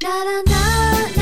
影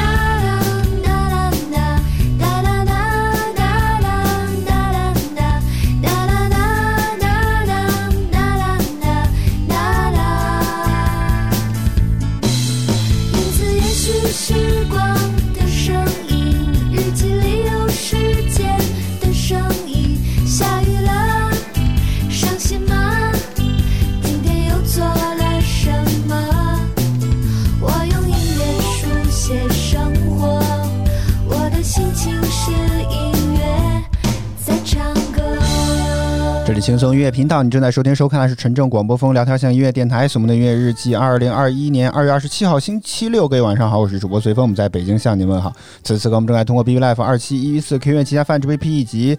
轻松音乐频道，你正在收听收看的是纯正广播风聊天向音乐电台，什么的音乐日记，二零二一年二月二十七号星期六，各位晚上好，我是主播随风，我们在北京向您问好。此时此刻我们正在通过 B B Life 二七一一四 Q 乐旗下泛直 VP 以及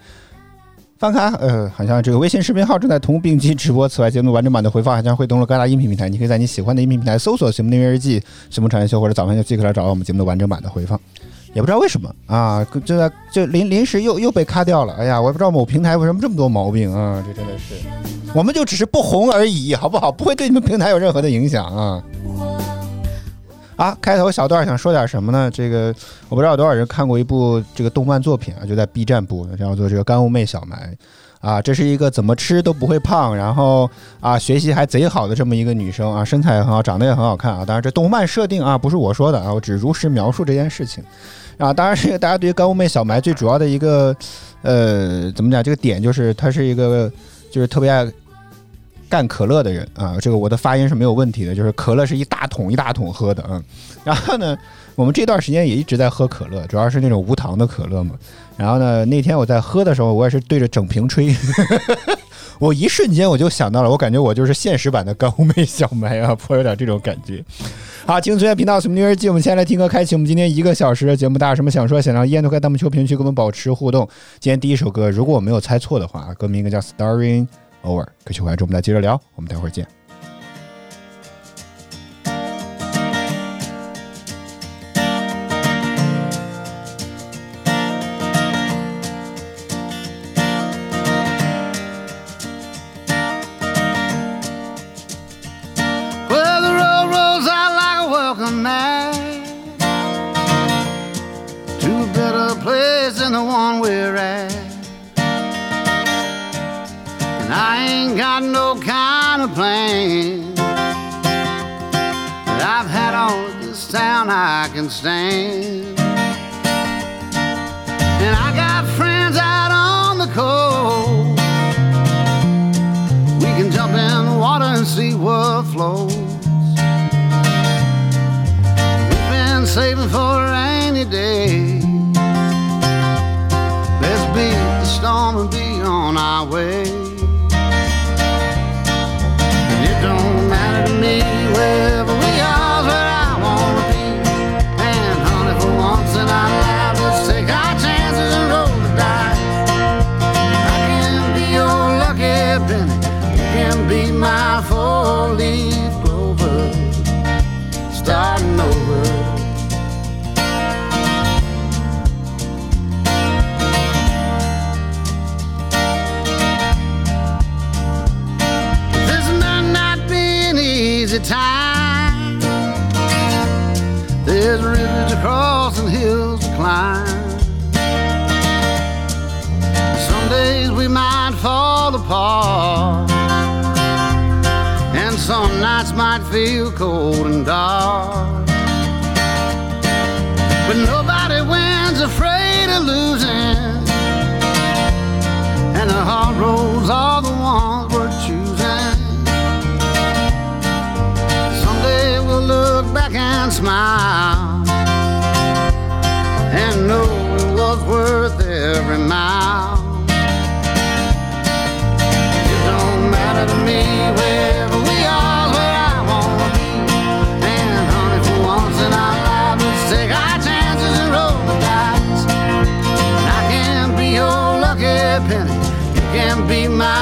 翻开呃，好像这个微信视频号正在同步并机直播。此外，节目完整版的回放还将会登录各大音频平台，你可以在你喜欢的音频平台搜索“什么的音乐日记”、“什么产业秀”或者“早饭秀”即可来找到我们节目的完整版的回放。也不知道为什么啊，就在就临临时又又被卡掉了。哎呀，我也不知道某平台为什么这么多毛病啊，这真的是，我们就只是不红而已，好不好？不会对你们平台有任何的影响啊。啊，开头小段想说点什么呢？这个我不知道有多少人看过一部这个动漫作品啊，就在 B 站播的，叫做这个《干物妹小埋》啊，这是一个怎么吃都不会胖，然后啊学习还贼好的这么一个女生啊，身材也很好，长得也很好看啊。当然这动漫设定啊不是我说的啊，我只如实描述这件事情啊。当然这个大家对于干物妹小埋最主要的一个呃怎么讲这个点就是她是一个就是特别爱。干可乐的人啊，这个我的发音是没有问题的，就是可乐是一大桶一大桶喝的，嗯，然后呢，我们这段时间也一直在喝可乐，主要是那种无糖的可乐嘛。然后呢，那天我在喝的时候，我也是对着整瓶吹，我一瞬间我就想到了，我感觉我就是现实版的高妹小埋啊，颇有点这种感觉。好，听随乐频道什么音乐日记，我们先来听歌，开启我们今天一个小时的节目。大家有什么想说，想让烟都开弹幕区评论区跟我们保持互动。今天第一首歌，如果我没有猜错的话，歌名应该叫《Starring Over》。歌曲回来之后，我们再接着聊，我们待会儿见。Some nights might feel cold and dark. But nobody wins afraid of losing, and the hard roads are the ones we're choosing. Someday we'll look back and smile and know it was worth every mile.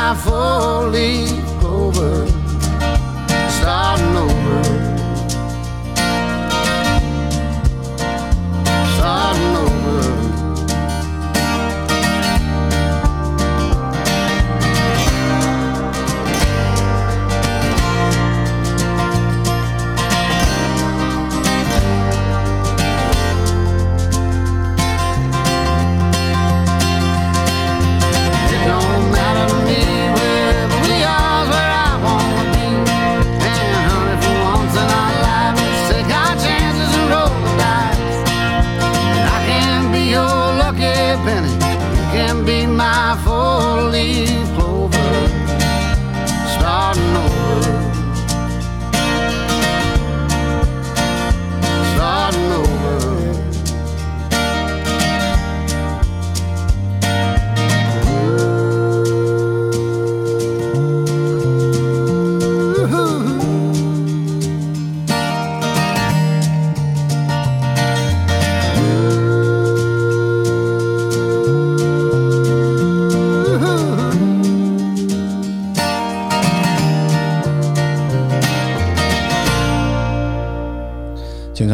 I've only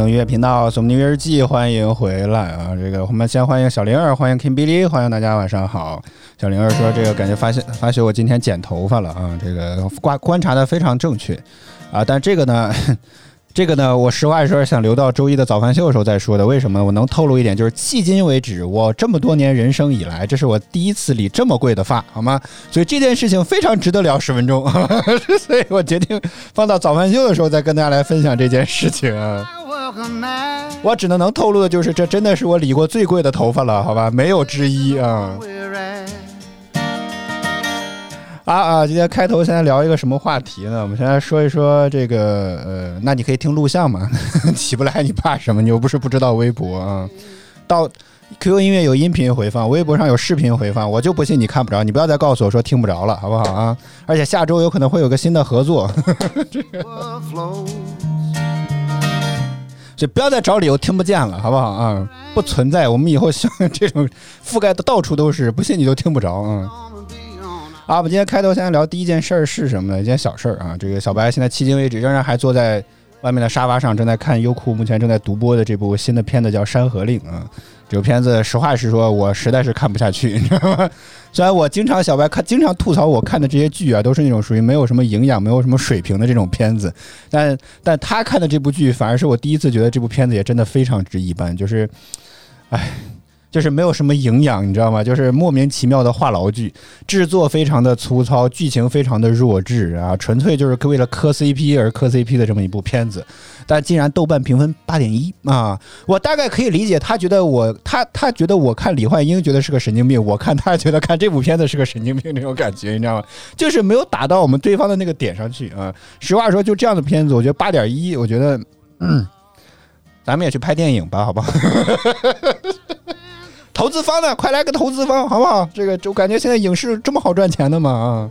音乐频道《索尼音乐日记》，欢迎回来啊！这个我们先欢迎小灵儿，欢迎 Kim Billy，欢迎大家晚上好。小灵儿说：“这个感觉发现发现我今天剪头发了啊，这个观观察的非常正确啊，但这个呢。”这个呢，我实话实说想留到周一的早饭秀的时候再说的。为什么？我能透露一点，就是迄今为止，我这么多年人生以来，这是我第一次理这么贵的发，好吗？所以这件事情非常值得聊十分钟，所以我决定放到早饭秀的时候再跟大家来分享这件事情啊。我只能能透露的就是，这真的是我理过最贵的头发了，好吧？没有之一啊。啊啊！今天开头现在聊一个什么话题呢？我们先来说一说这个呃，那你可以听录像嘛，起不来你怕什么？你又不是不知道微博啊。到 QQ 音乐有音频回放，微博上有视频回放，我就不信你看不着。你不要再告诉我说听不着了，好不好啊？而且下周有可能会有个新的合作 就不要再找理由听不见了，好不好啊？不存在，我们以后像这种覆盖的到处都是，不信你都听不着嗯。啊，我们今天开头先聊第一件事儿是什么呢？一件小事儿啊，这个小白现在迄今为止仍然还坐在外面的沙发上，正在看优酷目前正在独播的这部新的片子叫《山河令》啊。这部片子实话实说，我实在是看不下去，你知道吗？虽然我经常小白看，经常吐槽我看的这些剧啊，都是那种属于没有什么营养、没有什么水平的这种片子，但但他看的这部剧，反而是我第一次觉得这部片子也真的非常之一般，就是，唉。就是没有什么营养，你知道吗？就是莫名其妙的话痨剧，制作非常的粗糙，剧情非常的弱智啊，纯粹就是为了磕 CP 而磕 CP 的这么一部片子。但竟然豆瓣评分八点一啊！我大概可以理解，他觉得我他他觉得我看李焕英觉得是个神经病，我看他觉得看这部片子是个神经病那种感觉，你知道吗？就是没有打到我们对方的那个点上去啊。实话说，就这样的片子，我觉得八点一，我觉得嗯，咱们也去拍电影吧，好不好？投资方呢，快来个投资方，好不好？这个就感觉现在影视这么好赚钱的嘛啊！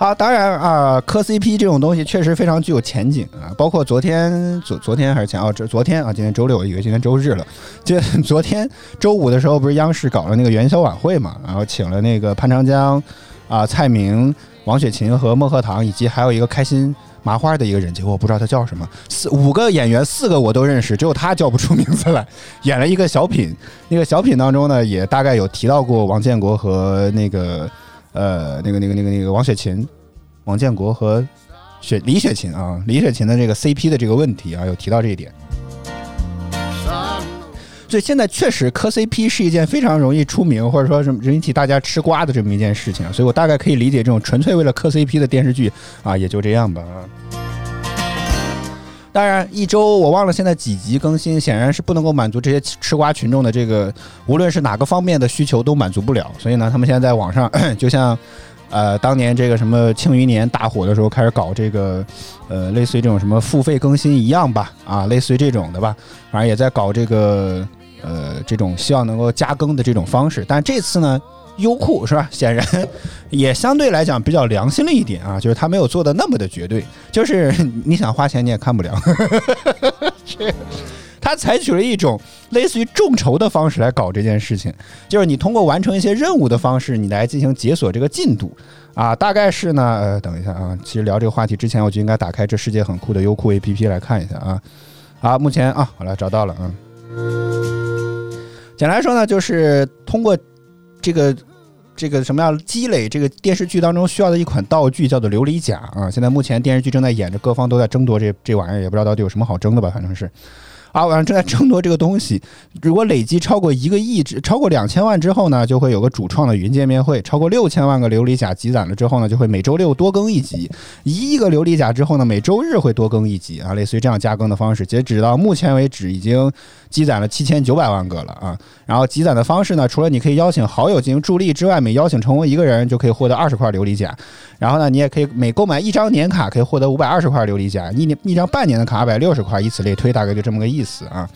好，当然啊，磕 CP 这种东西确实非常具有前景啊。包括昨天昨昨天还是前哦，这昨天啊，今天周六，我以为今天周日了。就昨天周五的时候，不是央视搞了那个元宵晚会嘛，然后请了那个潘长江啊、蔡明、王雪琴和孟鹤堂，以及还有一个开心麻花的一个人，结果我不知道他叫什么。四五个演员，四个我都认识，只有他叫不出名字来。演了一个小品，那个小品当中呢，也大概有提到过王建国和那个呃那个那个那个那个王雪琴，王建国和雪李雪琴啊，李雪琴的这个 CP 的这个问题啊，有提到这一点。所以现在确实磕 CP 是一件非常容易出名，或者说是引起大家吃瓜的这么一件事情，所以我大概可以理解这种纯粹为了磕 CP 的电视剧啊，也就这样吧啊。当然，一周我忘了现在几集更新，显然是不能够满足这些吃瓜群众的这个，无论是哪个方面的需求都满足不了。所以呢，他们现在在网上 就像。呃，当年这个什么《庆余年》大火的时候，开始搞这个，呃，类似于这种什么付费更新一样吧，啊，类似于这种的吧，反正也在搞这个，呃，这种希望能够加更的这种方式。但这次呢，优酷是吧？显然 也相对来讲比较良心了一点啊，就是他没有做的那么的绝对，就是你想花钱你也看不了。他采取了一种类似于众筹的方式来搞这件事情，就是你通过完成一些任务的方式，你来进行解锁这个进度啊。大概是呢，呃，等一下啊，其实聊这个话题之前，我就应该打开这世界很酷的优酷 APP 来看一下啊。好，目前啊，好了，找到了啊。简单来说呢，就是通过这个这个什么样积累这个电视剧当中需要的一款道具，叫做琉璃甲啊。现在目前电视剧正在演着，各方都在争夺这这玩意儿，也不知道到底有什么好争的吧，反正是。啊，晚上正在争夺这个东西。如果累积超过一个亿之，超过两千万之后呢，就会有个主创的云见面会。超过六千万个琉璃甲积攒了之后呢，就会每周六多更一集。一亿个琉璃甲之后呢，每周日会多更一集啊，类似于这样加更的方式。截止到目前为止，已经积攒了七千九百万个了啊。然后积攒的方式呢，除了你可以邀请好友进行助力之外，每邀请成功一个人就可以获得二十块琉璃甲。然后呢，你也可以每购买一张年卡可以获得五百二十块琉璃甲，一年一张半年的卡二百六十块，以此类推，大概就这么个意思啊。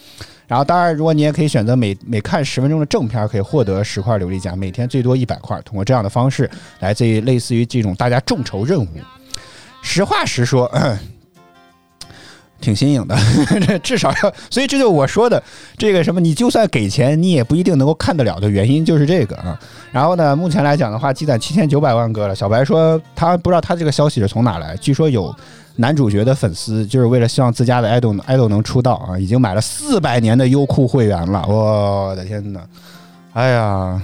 然后当然，如果你也可以选择每每看十分钟的正片，可以获得十块琉璃甲，每天最多一百块。通过这样的方式来自于类似于这种大家众筹任务。实话实说，挺新颖的，这至少要，所以这就我说的这个什么，你就算给钱，你也不一定能够看得了的原因就是这个啊。然后呢，目前来讲的话，积攒七千九百万个了。小白说他不知道他这个消息是从哪来，据说有男主角的粉丝就是为了希望自家的爱豆爱豆能出道啊，已经买了四百年的优酷会员了。我的天哪！哎呀，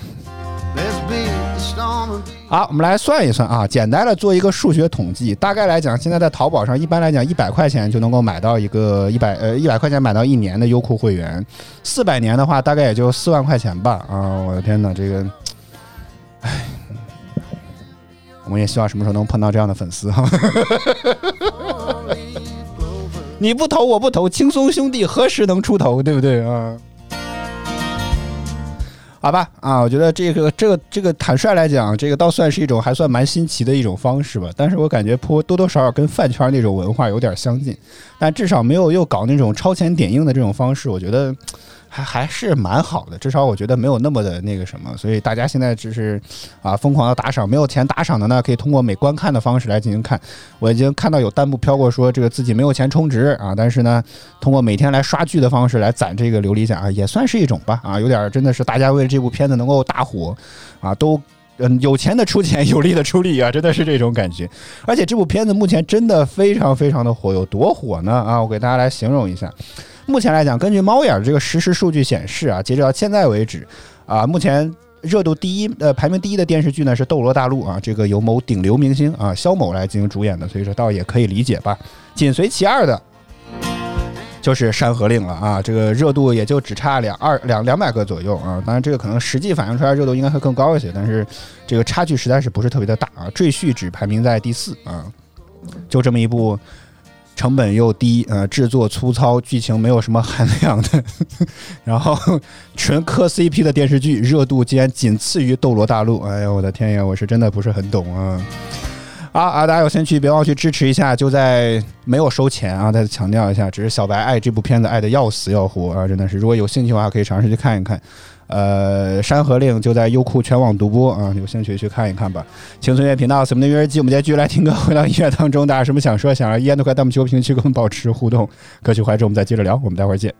好，我们来算一算啊，简单的做一个数学统计。大概来讲，现在在淘宝上，一般来讲，一百块钱就能够买到一个一百呃一百块钱买到一年的优酷会员，四百年的话，大概也就四万块钱吧。啊，我的天哪，这个，唉，我们也希望什么时候能碰到这样的粉丝哈。你不投我不投，轻松兄弟何时能出头，对不对啊？好吧，啊，我觉得这个这个这个坦率来讲，这个倒算是一种还算蛮新奇的一种方式吧。但是我感觉颇多多少少跟饭圈那种文化有点相近，但至少没有又搞那种超前点映的这种方式，我觉得还还是蛮好的。至少我觉得没有那么的那个什么，所以大家现在只是啊疯狂的打赏，没有钱打赏的呢，可以通过每观看的方式来进行看。我已经看到有弹幕飘过说这个自己没有钱充值啊，但是呢，通过每天来刷剧的方式来攒这个琉璃奖啊，也算是一种吧啊，有点真的是大家为了这部片子能够大火啊，都嗯有钱的出钱，有力的出力啊，真的是这种感觉。而且这部片子目前真的非常非常的火，有多火呢？啊，我给大家来形容一下。目前来讲，根据猫眼儿这个实时数据显示啊，截止到现在为止啊，目前。热度第一，呃，排名第一的电视剧呢是《斗罗大陆》啊，这个由某顶流明星啊肖某来进行主演的，所以说倒也可以理解吧。紧随其二的就是《山河令》了啊，这个热度也就只差两二两两百个左右啊。当然，这个可能实际反映出来热度应该会更高一些，但是这个差距实在是不是特别的大啊。《赘婿》只排名在第四啊，就这么一部成本又低，呃，制作粗糙，剧情没有什么含量的，然后纯磕 CP 的电视剧，热度竟然仅次于《斗罗大陆》。哎呀，我的天呀，我是真的不是很懂啊。啊啊！大家有兴趣别忘去支持一下，就在没有收钱啊！再次强调一下，只是小白爱这部片子爱的要死要活啊！真的是，如果有兴趣的话，可以尝试去看一看。呃，《山河令》就在优酷全网独播啊，有兴趣去看一看吧。轻松音乐频道，什么的音乐机，我们今天继续来听歌，回到音乐当中，大家有什么想说、想让依然都快弹幕区评论区跟我们保持互动。歌曲怀着，我们再接着聊，我们待会儿见。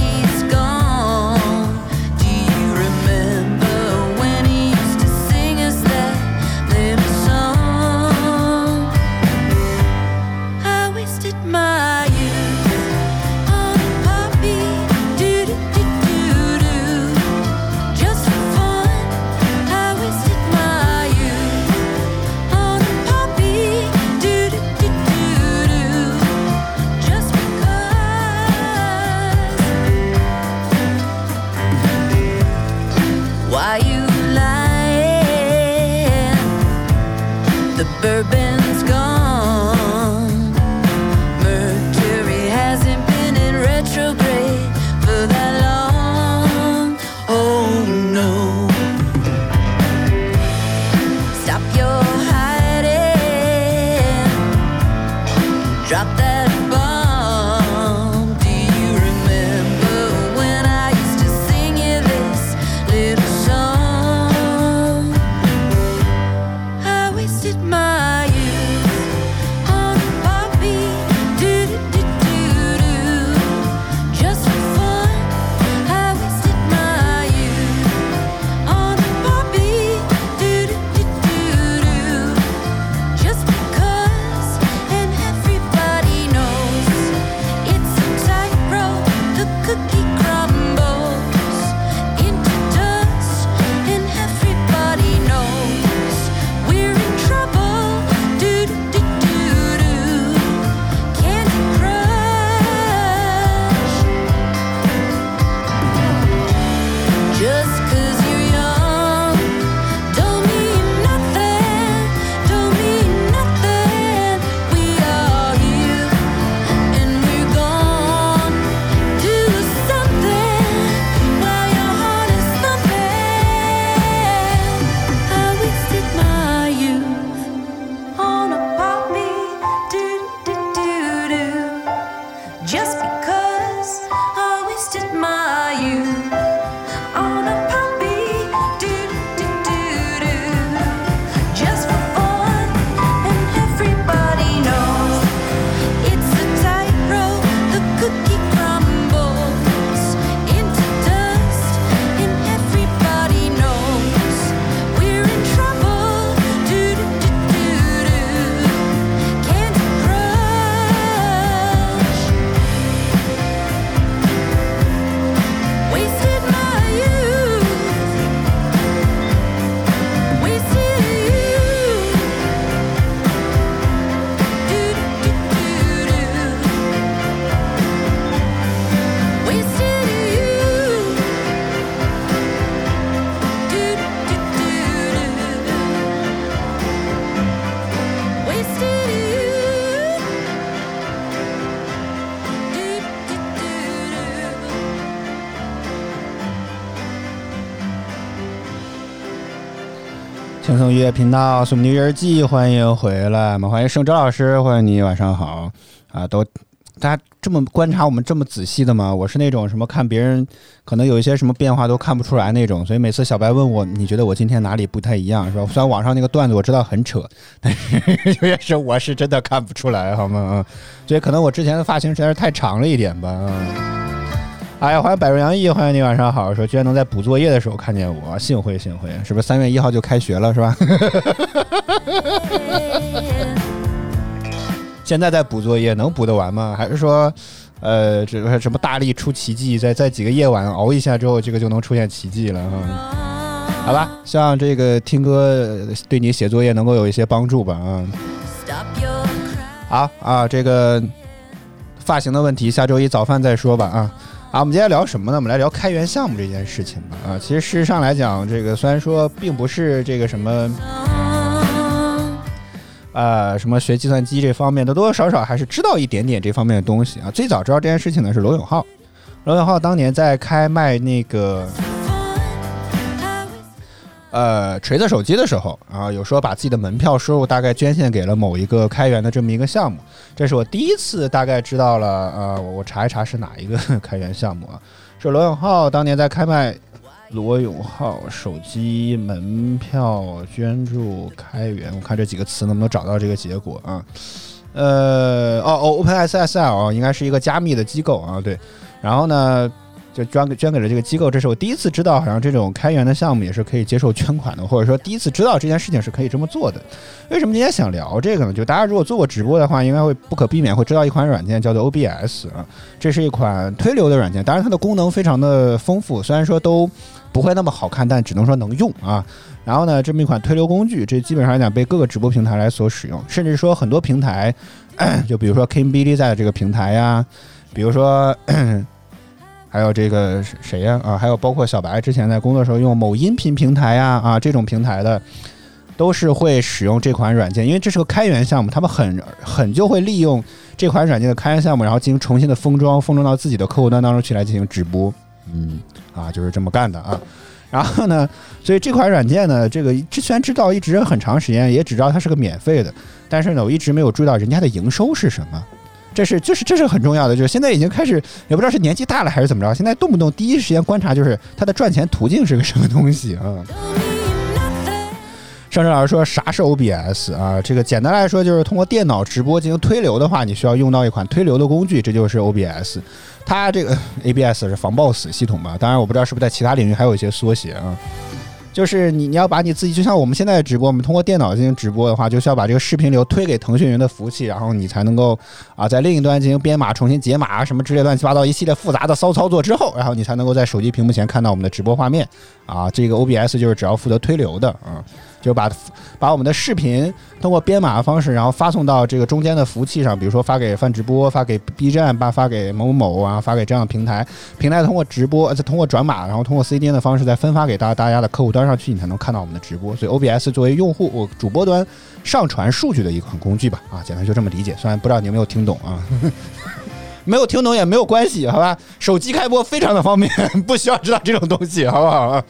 bodies 乐频道《苏姆音乐日记》，欢迎回来嘛！欢迎盛哲老师，欢迎你，晚上好啊！都大家这么观察我们这么仔细的吗？我是那种什么看别人可能有一些什么变化都看不出来那种，所以每次小白问我你觉得我今天哪里不太一样是吧？虽然网上那个段子我知道很扯，但是有些时候我是真的看不出来好吗？啊，所以可能我之前的发型实在是太长了一点吧啊。哎呀，欢迎百瑞杨毅，欢迎你晚上好。说居然能在补作业的时候看见我，幸会幸会，是不是三月一号就开学了是吧？现在在补作业，能补得完吗？还是说，呃，这个什么大力出奇迹，在在几个夜晚熬一下之后，这个就能出现奇迹了哈？好吧，希望这个听歌对你写作业能够有一些帮助吧啊。好啊，这个发型的问题，下周一早饭再说吧啊。啊，我们今天聊什么呢？我们来聊开源项目这件事情吧。啊，其实事实上来讲，这个虽然说并不是这个什么，呃，什么学计算机这方面的，多多少少还是知道一点点这方面的东西啊。最早知道这件事情的是罗永浩，罗永浩当年在开卖那个。呃，锤子手机的时候啊，有说把自己的门票收入大概捐献给了某一个开源的这么一个项目，这是我第一次大概知道了。呃，我查一查是哪一个开源项目啊？是罗永浩当年在开卖罗永浩手机门票捐助开源，我看这几个词能不能找到这个结果啊？呃，哦，OpenSSL 应该是一个加密的机构啊，对，然后呢？就捐给捐给了这个机构，这是我第一次知道，好像这种开源的项目也是可以接受捐款的，或者说第一次知道这件事情是可以这么做的。为什么今天想聊这个呢？就大家如果做过直播的话，应该会不可避免会知道一款软件叫做 OBS 啊，这是一款推流的软件，当然它的功能非常的丰富，虽然说都不会那么好看，但只能说能用啊。然后呢，这么一款推流工具，这基本上来讲被各个直播平台来所使用，甚至说很多平台，就比如说 King Billy 在这个平台呀，比如说。还有这个谁呀？啊，还有包括小白之前在工作时候用某音频平台呀，啊这种平台的，都是会使用这款软件，因为这是个开源项目，他们很很就会利用这款软件的开源项目，然后进行重新的封装，封装到自己的客户端当中去来进行直播。嗯，啊就是这么干的啊。然后呢，所以这款软件呢，这个之前知道一直很长时间，也只知道它是个免费的，但是呢，我一直没有注意到人家的营收是什么。这是，就是这是很重要的，就是现在已经开始，也不知道是年纪大了还是怎么着，现在动不动第一时间观察就是它的赚钱途径是个什么东西啊。上周老师说啥是 OBS 啊？这个简单来说就是通过电脑直播进行推流的话，你需要用到一款推流的工具，这就是 OBS。它这个 ABS 是防爆死系统吧？当然我不知道是不是在其他领域还有一些缩写啊。就是你，你要把你自己，就像我们现在直播，我们通过电脑进行直播的话，就需要把这个视频流推给腾讯云的服务器，然后你才能够啊，在另一端进行编码、重新解码什么之类乱七八糟一系列复杂的骚操作之后，然后你才能够在手机屏幕前看到我们的直播画面啊。这个 OBS 就是只要负责推流的啊。就把把我们的视频通过编码的方式，然后发送到这个中间的服务器上，比如说发给泛直播，发给 B 站，发发给某某某啊，发给这样的平台，平台通过直播，再通过转码，然后通过 CDN 的方式再分发给大大家的客户端上去，你才能看到我们的直播。所以 OBS 作为用户主播端上传数据的一款工具吧，啊，简单就这么理解。虽然不知道你有没有听懂啊，没有听懂也没有关系，好吧？手机开播非常的方便，不需要知道这种东西，好不好啊？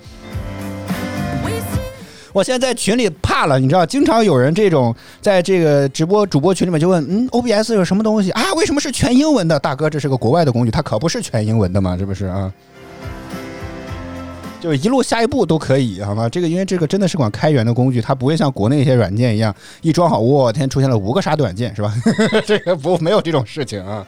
我现在在群里怕了，你知道，经常有人这种在这个直播主播群里面就问，嗯，OBS 有什么东西啊？为什么是全英文的？大哥，这是个国外的工具，它可不是全英文的嘛，是不是啊？就一路下一步都可以，好吗？这个因为这个真的是款开源的工具，它不会像国内一些软件一样，一装好，我天，出现了五个杀毒软件，是吧？这个不没有这种事情啊。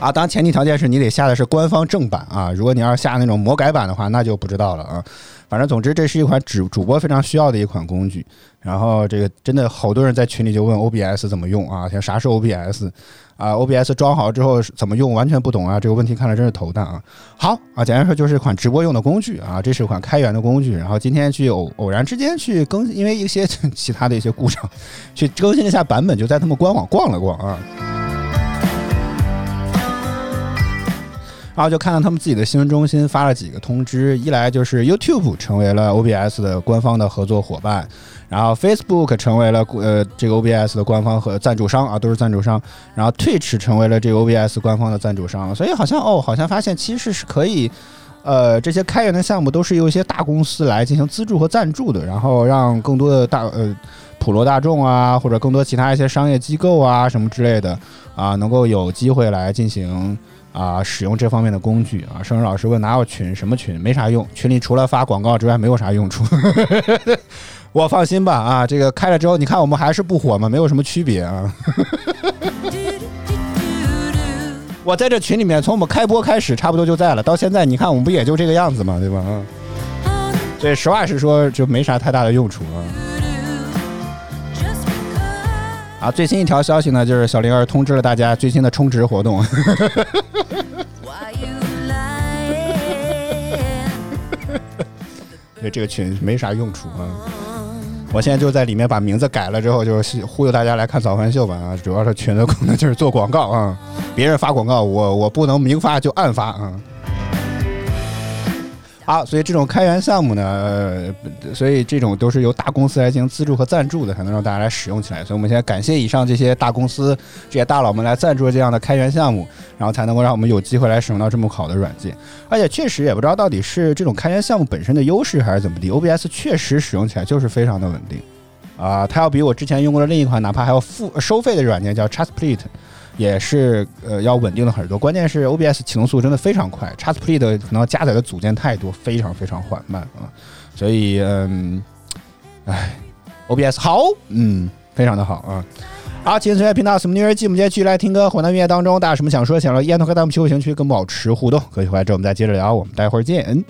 啊，当然前提条件是你得下的是官方正版啊，如果你要是下那种魔改版的话，那就不知道了啊。反正总之，这是一款主主播非常需要的一款工具。然后这个真的好多人在群里就问 OBS 怎么用啊？像啥是 OBS 啊？OBS 装好之后怎么用？完全不懂啊！这个问题看来真是头大啊。好啊，简单说就是一款直播用的工具啊，这是一款开源的工具。然后今天去偶偶然之间去更，因为一些 其他的一些故障，去更新了一下版本，就在他们官网逛了逛啊。然后就看到他们自己的新闻中心发了几个通知，一来就是 YouTube 成为了 OBS 的官方的合作伙伴，然后 Facebook 成为了呃这个 OBS 的官方和赞助商啊，都是赞助商，然后 Twitch 成为了这个 OBS 官方的赞助商，所以好像哦，好像发现其实是可以呃，这些开源的项目都是由一些大公司来进行资助和赞助的，然后让更多的大呃普罗大众啊，或者更多其他一些商业机构啊什么之类的啊，能够有机会来进行啊使用这方面的工具啊。生日老师问哪有群？什么群？没啥用，群里除了发广告之外没有啥用处。我放心吧啊，这个开了之后，你看我们还是不火嘛，没有什么区别啊。我在这群里面，从我们开播开始，差不多就在了。到现在，你看我们不也就这个样子嘛，对吧？啊，所以实话实说，就没啥太大的用处啊。啊，最新一条消息呢，就是小灵儿通知了大家最新的充值活动。对这个群没啥用处啊。我现在就在里面把名字改了之后，就是忽悠大家来看早饭秀吧啊！主要是群的功能就是做广告啊，别人发广告，我我不能明发就暗发啊。好，所以这种开源项目呢，所以这种都是由大公司来进行资助和赞助的，才能让大家来使用起来。所以我们现在感谢以上这些大公司、这些大佬们来赞助这样的开源项目，然后才能够让我们有机会来使用到这么好的软件。而且确实也不知道到底是这种开源项目本身的优势还是怎么的，OBS 确实使用起来就是非常的稳定啊，它要比我之前用过的另一款哪怕还要付收费的软件叫 Chatsplit。也是呃要稳定的很多，关键是 OBS 启动速度真的非常快，Chatsplit 可能加载的组件太多，非常非常缓慢啊，所以嗯，唉，OBS 好，嗯，非常的好啊。好，今天随乐频道什么音乐季，我们接继续来听歌，混到音乐当中，大家有什么想说、想聊，烟头和弹幕区、评论区跟我保持互动，可以回来之后我们再接着聊，我们待会儿见。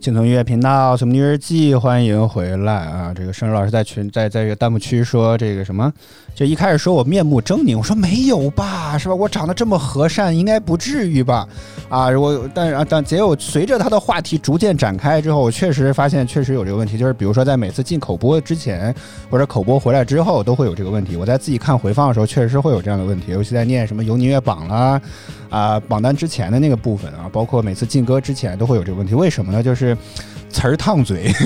青葱音乐频道《什么日记》，欢迎回来啊！这个生日老师在群在在这个弹幕区说这个什么，就一开始说我面目狰狞，我说没有吧，是吧？我长得这么和善，应该不至于吧？啊，我但啊但结果随着他的话题逐渐展开之后，我确实发现确实有这个问题，就是比如说在每次进口播之前或者口播回来之后都会有这个问题。我在自己看回放的时候，确实会有这样的问题，尤其在念什么游音乐榜啦啊榜单之前的那个部分啊，包括每次进歌之前都会有这个问题。为什么呢？就是词儿烫嘴。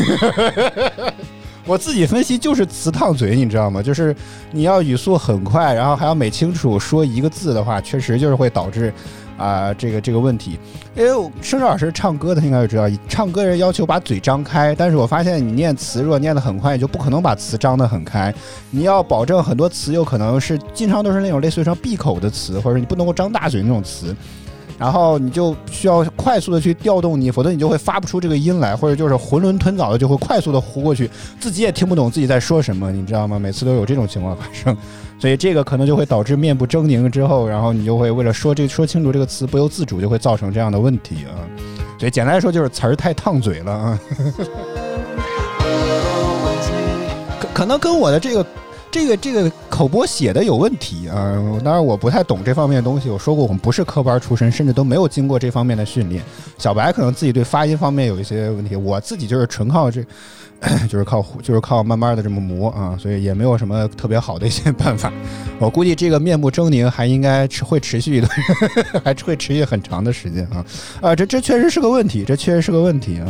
我自己分析就是词烫嘴，你知道吗？就是你要语速很快，然后还要每清楚说一个字的话，确实就是会导致啊、这个这个问题。因为生老师唱歌的应该就知道，唱歌人要求把嘴张开，但是我发现你念词如果念得很快，你就不可能把词张得很开。你要保证很多词有可能是经常都是那种类似于像闭口的词，或者你不能够张大嘴那种词。然后你就需要快速的去调动你，否则你就会发不出这个音来，或者就是囫囵吞枣的就会快速的糊过去，自己也听不懂自己在说什么，你知道吗？每次都有这种情况发生，所以这个可能就会导致面部狰狞之后，然后你就会为了说这说清楚这个词，不由自主就会造成这样的问题啊。所以简单来说就是词儿太烫嘴了啊。可可能跟我的这个这个这个口播写的有问题啊。当然我不太懂这方面的东西，我说过我们不是科班出身，甚至都没有经过这方面的训练。小白可能自己对发音方面有一些问题，我自己就是纯靠这。就是靠就是靠慢慢的这么磨啊，所以也没有什么特别好的一些办法。我估计这个面目狰狞还应该持会持续的，还会持续很长的时间啊啊！这这确实是个问题，这确实是个问题啊！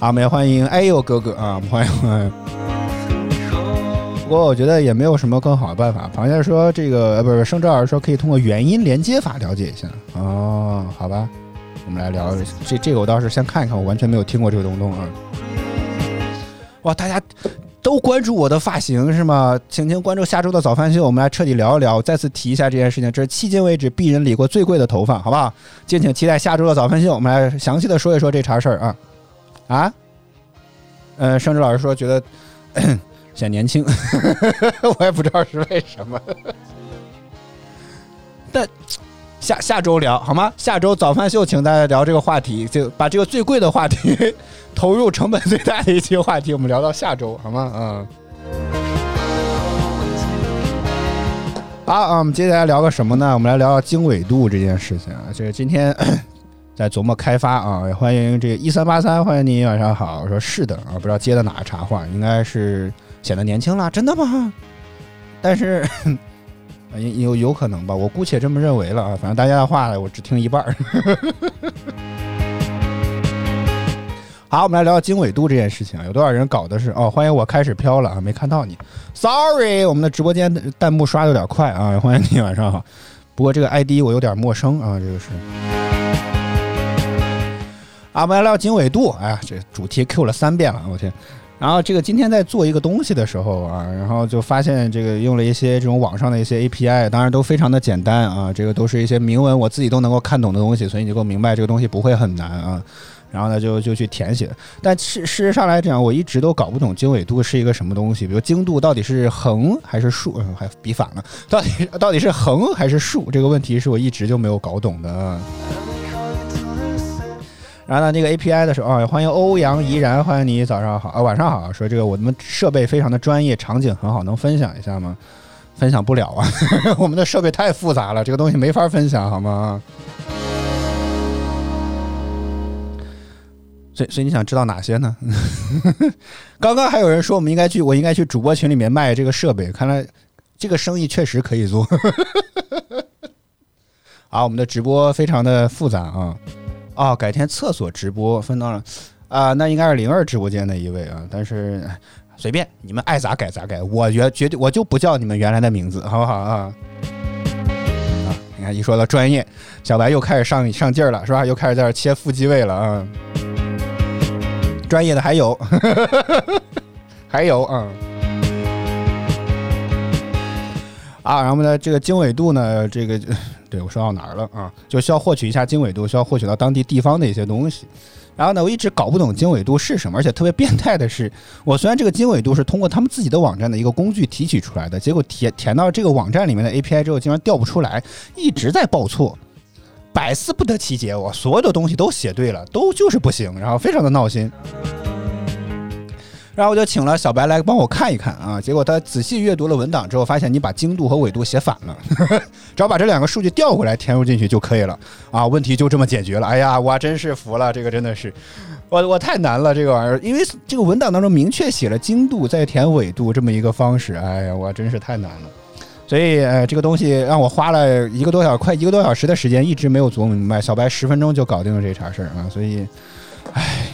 啊，我们也欢迎哎呦哥哥啊，欢迎欢迎。不过我觉得也没有什么更好的办法。螃蟹说这个呃不是盛正老师说可以通过元音连接法了解一下哦，好吧。我们来聊这这个，我倒是先看一看，我完全没有听过这个东东啊。哇，大家都关注我的发型是吗？请请关注下周的早饭秀，我们来彻底聊一聊。再次提一下这件事情，这是迄今为止鄙人理过最贵的头发，好不好？敬请期待下周的早饭秀，我们来详细的说一说这茬事儿啊啊。呃，盛志老师说觉得显年轻，我也不知道是为什么，但。下下周聊好吗？下周早饭秀，请大家聊这个话题，就把这个最贵的话题，投入成本最大的一期话题，我们聊到下周好吗？嗯。好啊，我们接下来聊个什么呢？我们来聊聊经纬度这件事情啊。这个今天 在琢磨开发啊，也欢迎这个一三八三，欢迎你，晚上好。我说是的啊，不知道接的哪个茶话，应该是显得年轻了，真的吗？但是。有有可能吧，我姑且这么认为了啊。反正大家的话我只听一半儿。好，我们来聊聊经纬度这件事情。有多少人搞的是？哦，欢迎我开始飘了啊，没看到你，sorry。我们的直播间弹幕刷的有点快啊，欢迎你，晚上好。不过这个 ID 我有点陌生啊，这个是。啊，我们来聊经纬度。哎呀，这主题 Q 了三遍了，我天。然后这个今天在做一个东西的时候啊，然后就发现这个用了一些这种网上的一些 API，当然都非常的简单啊，这个都是一些明文我自己都能够看懂的东西，所以你就够明白这个东西不会很难啊。然后呢，就就去填写。但事事实上来讲，我一直都搞不懂经纬度是一个什么东西，比如经度到底是横还是竖，还笔反了，到底到底是横还是竖，这个问题是我一直就没有搞懂的。然后呢，那个 API 的时候啊，欢迎欧阳怡然，欢迎你，早上好啊，晚上好。说这个我们设备非常的专业，场景很好，能分享一下吗？分享不了啊，我们的设备太复杂了，这个东西没法分享，好吗？所以，所以你想知道哪些呢？刚刚还有人说我们应该去，我应该去主播群里面卖这个设备，看来这个生意确实可以做。啊，我们的直播非常的复杂啊。哦，改天厕所直播分到了，啊，那应该是灵儿直播间的一位啊，但是随便你们爱咋改咋改，我绝绝对我就不叫你们原来的名字，好不好啊？啊，你看一说到专业，小白又开始上上劲儿了，是吧？又开始在这切腹肌位了啊！专业的还有，还有啊。啊，然后呢，这个经纬度呢，这个对我说到哪儿了啊？就需要获取一下经纬度，需要获取到当地地方的一些东西。然后呢，我一直搞不懂经纬度是什么，而且特别变态的是，我虽然这个经纬度是通过他们自己的网站的一个工具提取出来的，结果填填到这个网站里面的 API 之后，竟然调不出来，一直在报错。百思不得其解，我所有的东西都写对了，都就是不行，然后非常的闹心。然后我就请了小白来帮我看一看啊，结果他仔细阅读了文档之后，发现你把经度和纬度写反了，只要把这两个数据调回来填入进去就可以了啊，问题就这么解决了。哎呀，我真是服了，这个真的是，我我太难了这个玩意儿，因为这个文档当中明确写了经度再填纬度这么一个方式，哎呀，我真是太难了。所以，呃，这个东西让我花了一个多小快一个多小时的时间，一直没有琢磨明白。小白十分钟就搞定了这茬事儿啊，所以，唉，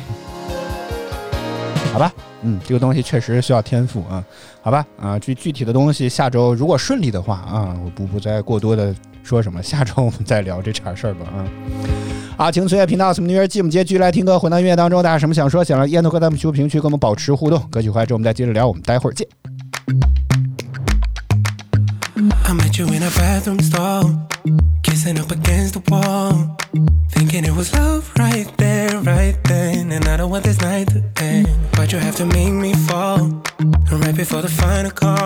好吧，嗯，这个东西确实需要天赋啊，好吧，啊，具具体的东西下周如果顺利的话啊，我不不再过多的说什么，下周我们再聊这茬事儿吧啊。啊，请随乐频道什么音乐季，我们接继续来听歌，回到音乐当中，大家什么想说、想让烟头和咱们球评区跟我们保持互动。歌曲回来之后，我们再接着聊，我们待会儿见。I met you in a bathroom stall, kissing up against the wall. Thinking it was love right you have to make me fall. Right before the final call.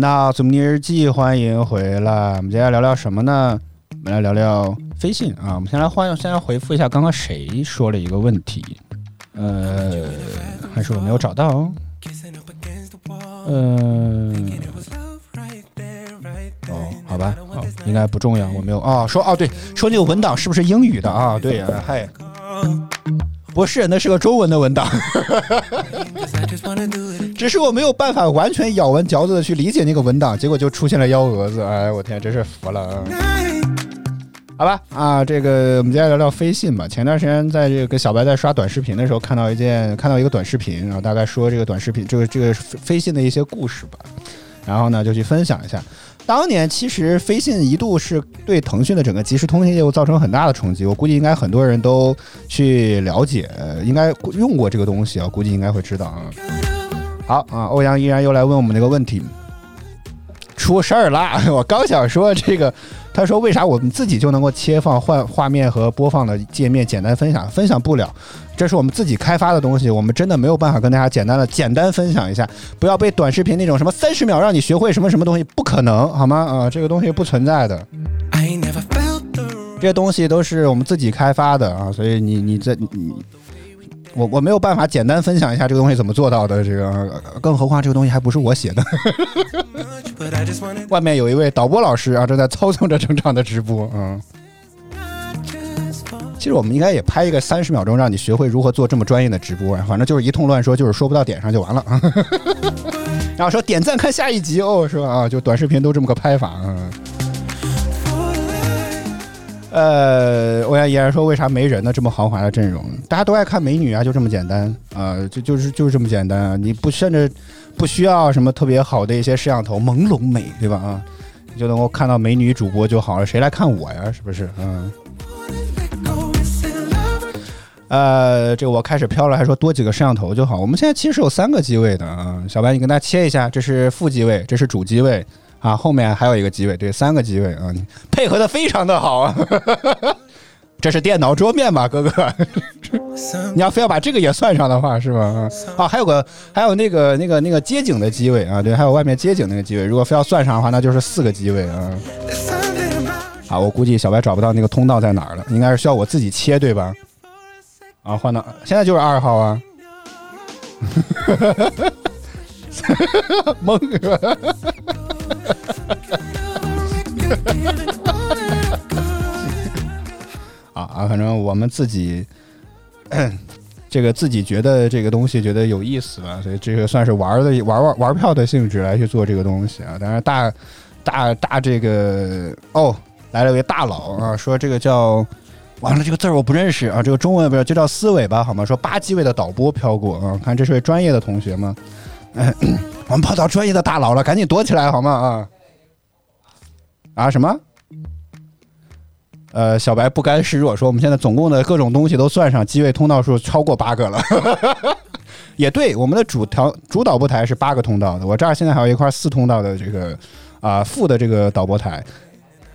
那《祖母尼日记》，欢迎回来。我们今天聊聊什么呢？我们来聊聊飞信啊。我们先来欢，先来回复一下刚刚谁说了一个问题，呃，还是我没有找到。嗯、哦好吧，哦，应该不重要，我没有哦。说哦，对，说那个文档是不是英语的啊？对呀、嗨，不是，那是个中文的文档，只是我没有办法完全咬文嚼字的去理解那个文档，结果就出现了幺蛾子。哎，我天，真是服了！好吧，啊，这个我们接下来聊聊飞信吧。前段时间在这个跟小白在刷短视频的时候，看到一件看到一个短视频，然后大概说这个短视频这个这个飞信的一些故事吧，然后呢就去分享一下。当年其实飞信一度是对腾讯的整个即时通信业务造成很大的冲击，我估计应该很多人都去了解，应该用过这个东西啊，估计应该会知道啊。好啊，欧阳依然又来问我们这个问题，出事儿啦！我刚想说这个，他说为啥我们自己就能够切放换画面和播放的界面简单分享？分享不了，这是我们自己开发的东西，我们真的没有办法跟大家简单的简单分享一下，不要被短视频那种什么三十秒让你学会什么什么东西，不可能好吗？啊，这个东西不存在的。I ain't never felt 这些东西都是我们自己开发的啊，所以你你这你我我没有办法简单分享一下这个东西怎么做到的，这个更何况这个东西还不是我写的。外面有一位导播老师啊，正在操纵着整场的直播，嗯。其实我们应该也拍一个三十秒钟，让你学会如何做这么专业的直播，反正就是一通乱说，就是说不到点上就完了。然后说点赞看下一集哦，是吧？啊，就短视频都这么个拍法，嗯。呃，欧阳依然说，为啥没人呢？这么豪华的阵容，大家都爱看美女啊，就这么简单啊、就就是就是这么简单啊！你不甚至不需要什么特别好的一些摄像头，朦胧美，对吧？啊，你就能够看到美女主播就好了，谁来看我呀？是不是？嗯。呃，这个我开始飘了，还说多几个摄像头就好。我们现在其实有三个机位的啊，小白你跟大家切一下，这是副机位，这是主机位啊，后面还有一个机位，对，三个机位啊，你配合的非常的好啊。这是电脑桌面吧，哥哥？你要非要把这个也算上的话，是吧？啊，还有个还有那个那个那个街景的机位啊，对，还有外面街景那个机位，如果非要算上的话，那就是四个机位啊。啊，我估计小白找不到那个通道在哪儿了，应该是需要我自己切，对吧？啊，换到现在就是二号啊，懵是吧？啊啊，反正我们自己。这个自己觉得这个东西觉得有意思吧，所以这个算是玩的玩玩玩票的性质来去做这个东西啊。当然大大大这个哦，来了位大佬啊，说这个叫完了这个字儿我不认识啊，这个中文不是就叫思维吧，好吗？说八机位的导播飘过啊，看这是位专业的同学吗？哎 我们碰到专业的大佬了，赶紧躲起来好吗？啊啊什么？呃，小白不甘示弱说，我们现在总共的各种东西都算上，机位通道数超过八个了。也对，我们的主调主导播台是八个通道的，我这儿现在还有一块四通道的这个啊、副的这个导播台。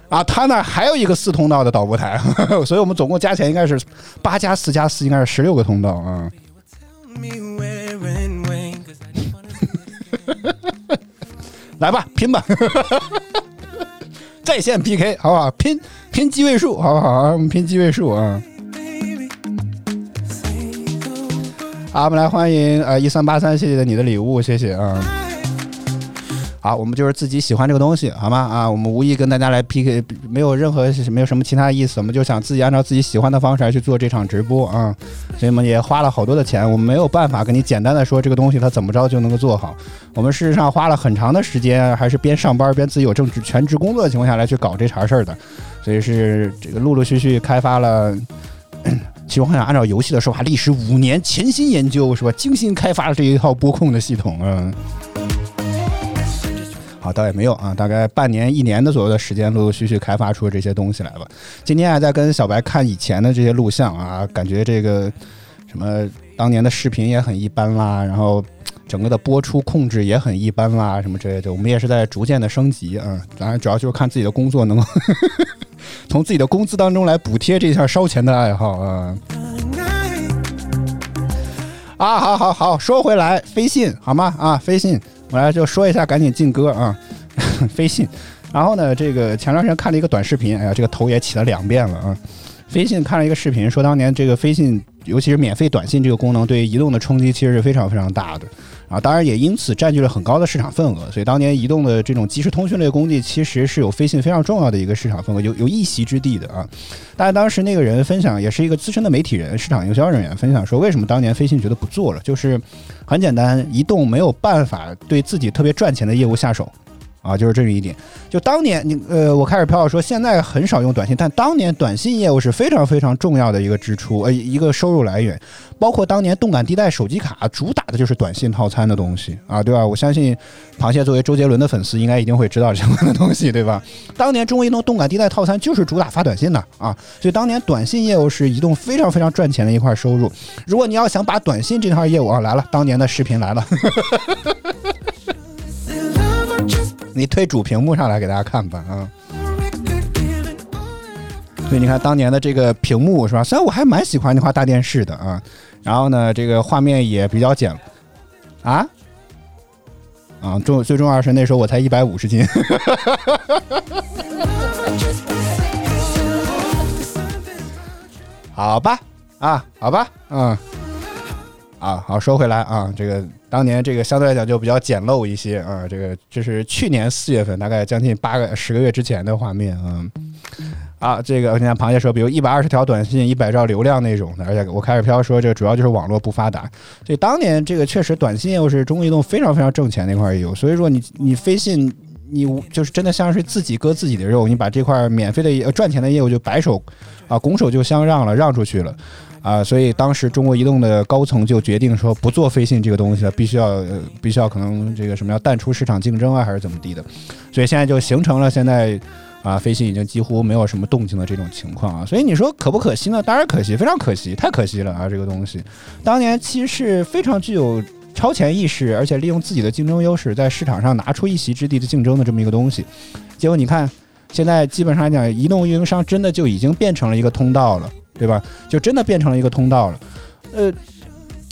啊，他那还有一个四通道的导播台，所以我们总共加起来应该是八加四加四，应该是十六个通道啊。me 来吧，拼吧，在线 PK 好不好？拼拼机位数，好不好？我们拼机位数啊！好，我们来欢迎呃一三八三，谢谢你的礼物，谢谢啊。好，我们就是自己喜欢这个东西，好吗？啊，我们无意跟大家来 PK，没有任何没有什么其他意思，我们就想自己按照自己喜欢的方式来去做这场直播啊。所以我们也花了好多的钱，我们没有办法跟你简单的说这个东西它怎么着就能够做好。我们事实上花了很长的时间，还是边上班边自己有正职全职工作的情况下来去搞这茬事儿的，所以是这个陆陆续续开发了。其实我想按照游戏的说法，历时五年潜心研究，是吧？精心开发了这一套播控的系统，嗯。啊，倒也没有啊，大概半年、一年的左右的时间，陆陆续续开发出这些东西来吧。今天还在跟小白看以前的这些录像啊，感觉这个什么当年的视频也很一般啦，然后整个的播出控制也很一般啦，什么之类的。我们也是在逐渐的升级啊，当然主要就是看自己的工作能够从自己的工资当中来补贴这项烧钱的爱好啊。啊，好好好，说回来，飞信好吗？啊，飞信，来就说一下，赶紧进歌啊，飞信。然后呢，这个前段时间看了一个短视频，哎呀，这个头也起了两遍了啊。飞信看了一个视频，说当年这个飞信，尤其是免费短信这个功能，对移动的冲击其实是非常非常大的。啊，当然也因此占据了很高的市场份额，所以当年移动的这种即时通讯类工具，其实是有飞信非常重要的一个市场份额，有有一席之地的啊。但是当时那个人分享，也是一个资深的媒体人、市场营销人员，分享说，为什么当年飞信觉得不做了，就是很简单，移动没有办法对自己特别赚钱的业务下手。啊，就是这么一点。就当年你呃，我开始飘说现在很少用短信，但当年短信业务是非常非常重要的一个支出，呃，一个收入来源。包括当年动感地带手机卡主打的就是短信套餐的东西啊，对吧？我相信螃蟹作为周杰伦的粉丝，应该一定会知道相关的东西，对吧？当年中国移动动感地带套餐就是主打发短信的啊，所以当年短信业务是移动非常非常赚钱的一块收入。如果你要想把短信这块业务啊来了，当年的视频来了。你推主屏幕上来给大家看吧啊！所以你看当年的这个屏幕是吧？虽然我还蛮喜欢那块大电视的啊，然后呢，这个画面也比较简啊啊，重最重要是那时候我才一百五十斤，好吧啊，好吧，嗯。啊，好，说回来啊，这个当年这个相对来讲就比较简陋一些啊，这个这是去年四月份，大概将近八个十个月之前的画面啊。啊，这个你看螃蟹说，比如一百二十条短信，一百兆流量那种的，而且我开始飘说，这个主要就是网络不发达，所以当年这个确实短信业务是中国移动非常非常挣钱的一块业务，所以说你你飞信你就是真的像是自己割自己的肉，你把这块免费的呃赚钱的业务就白手啊拱手就相让了，让出去了。啊，所以当时中国移动的高层就决定说不做飞信这个东西了，必须要，必须要可能这个什么要淡出市场竞争啊，还是怎么地的，所以现在就形成了现在啊，飞信已经几乎没有什么动静的这种情况啊。所以你说可不可惜呢？当然可惜，非常可惜，太可惜了啊！这个东西当年其实是非常具有超前意识，而且利用自己的竞争优势在市场上拿出一席之地的竞争的这么一个东西，结果你看现在基本上来讲，移动运营商真的就已经变成了一个通道了。对吧？就真的变成了一个通道了，呃，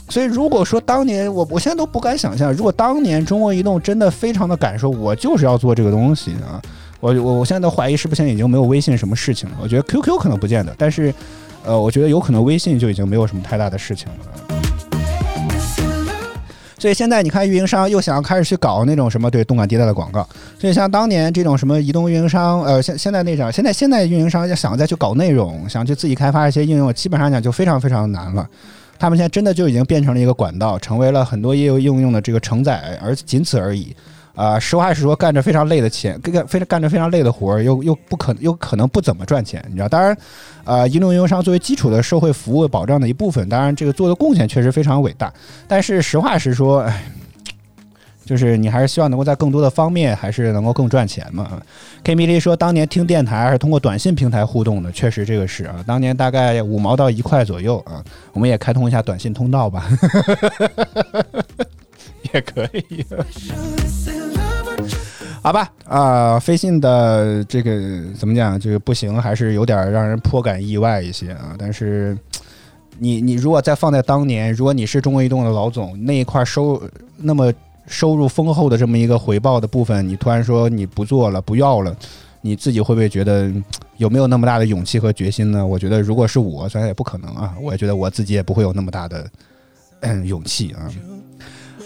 所以如果说当年我，我现在都不敢想象，如果当年中国移动真的非常的敢说，我就是要做这个东西啊，我我我现在都怀疑是不是现在已经没有微信什么事情了？我觉得 QQ 可能不见得，但是，呃，我觉得有可能微信就已经没有什么太大的事情了。所以现在你看，运营商又想要开始去搞那种什么对动感地带的广告。所以像当年这种什么移动运营商，呃，现现在那啥，现在现在运营商要想再去搞内容，想去自己开发一些应用，基本上讲就非常非常难了。他们现在真的就已经变成了一个管道，成为了很多业务应用的这个承载，而仅此而已。啊，实话实说，干着非常累的钱，干非常干着非常累的活儿，又又不可能又可能不怎么赚钱，你知道？当然，呃，移动运营商作为基础的社会服务保障的一部分，当然这个做的贡献确实非常伟大。但是实话实说，哎，就是你还是希望能够在更多的方面，还是能够更赚钱嘛。K 米莉说，当年听电台还是通过短信平台互动的，确实这个是啊，当年大概五毛到一块左右啊，我们也开通一下短信通道吧，也可以。好吧，啊，飞信的这个怎么讲？这个不行，还是有点让人颇感意外一些啊。但是，你你如果再放在当年，如果你是中国移动的老总，那一块收那么收入丰厚的这么一个回报的部分，你突然说你不做了，不要了，你自己会不会觉得有没有那么大的勇气和决心呢？我觉得，如果是我，虽然也不可能啊，我也觉得我自己也不会有那么大的勇气啊。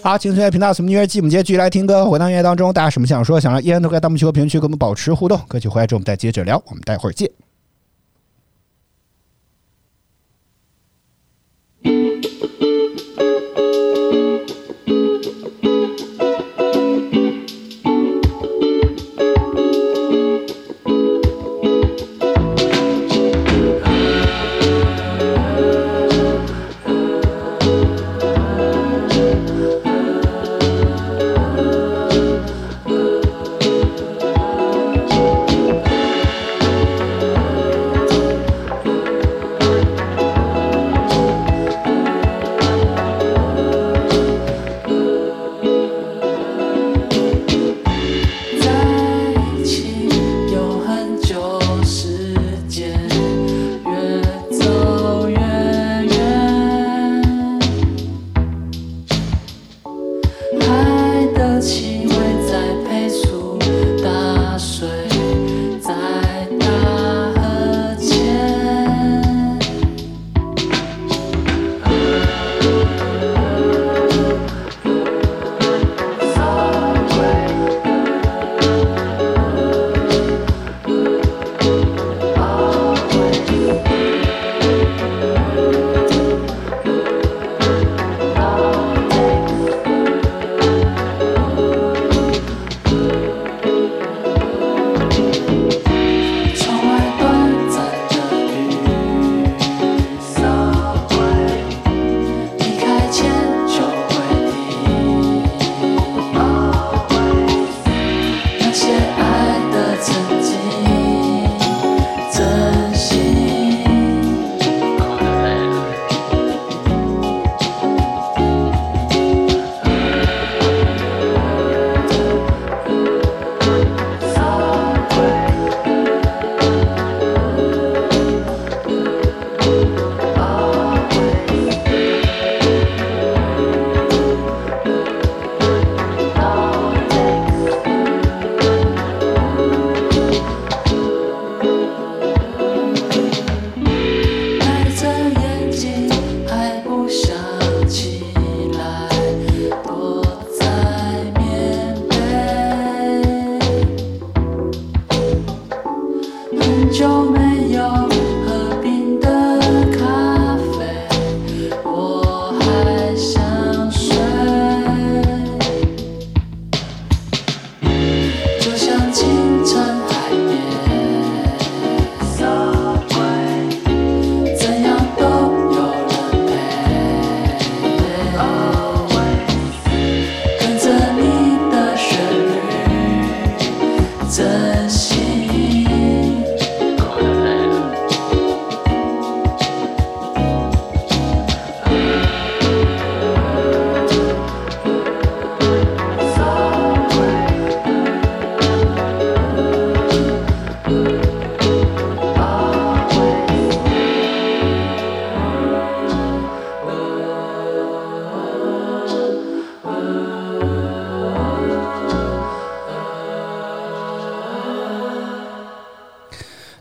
好，请随频道什么音乐季，我们接继续来听歌。回到音乐当中，大家什么想说？想让依然都在弹幕区和评论区跟我们保持互动。歌曲回来之后，我们再接着聊。我们待会儿见。